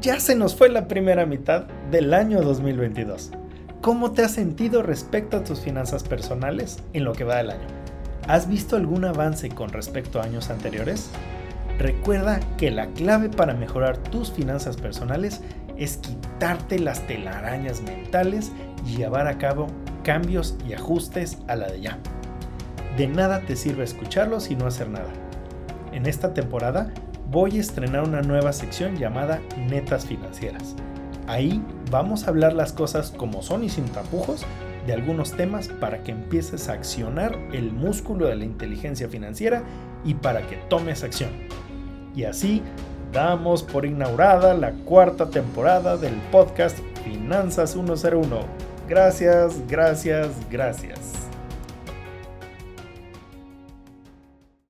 Ya se nos fue la primera mitad del año 2022. ¿Cómo te has sentido respecto a tus finanzas personales en lo que va del año? ¿Has visto algún avance con respecto a años anteriores? Recuerda que la clave para mejorar tus finanzas personales es quitarte las telarañas mentales y llevar a cabo cambios y ajustes a la de ya. De nada te sirve escucharlos y no hacer nada. En esta temporada voy a estrenar una nueva sección llamada Netas Financieras. Ahí vamos a hablar las cosas como son y sin tapujos de algunos temas para que empieces a accionar el músculo de la inteligencia financiera y para que tomes acción. Y así damos por inaugurada la cuarta temporada del podcast Finanzas 101. Gracias, gracias, gracias.